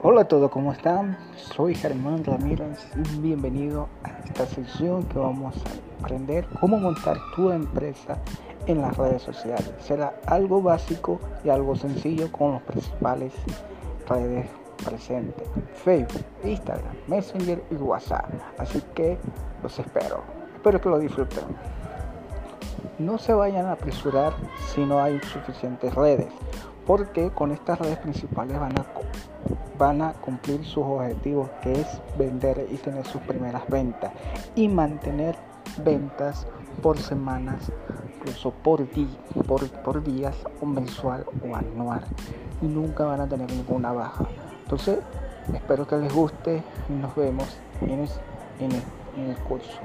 Hola a todos, ¿cómo están? Soy Germán Ramírez y bienvenido a esta sección que vamos a aprender cómo montar tu empresa en las redes sociales. Será algo básico y algo sencillo con los principales redes presentes. Facebook, Instagram, Messenger y WhatsApp. Así que los espero. Espero que lo disfruten. No se vayan a apresurar si no hay suficientes redes, porque con estas redes principales van a van a cumplir sus objetivos, que es vender y tener sus primeras ventas y mantener ventas por semanas, incluso por, día, por, por días, o mensual o anual. Y nunca van a tener ninguna baja. Entonces, espero que les guste y nos vemos en en el, en el curso.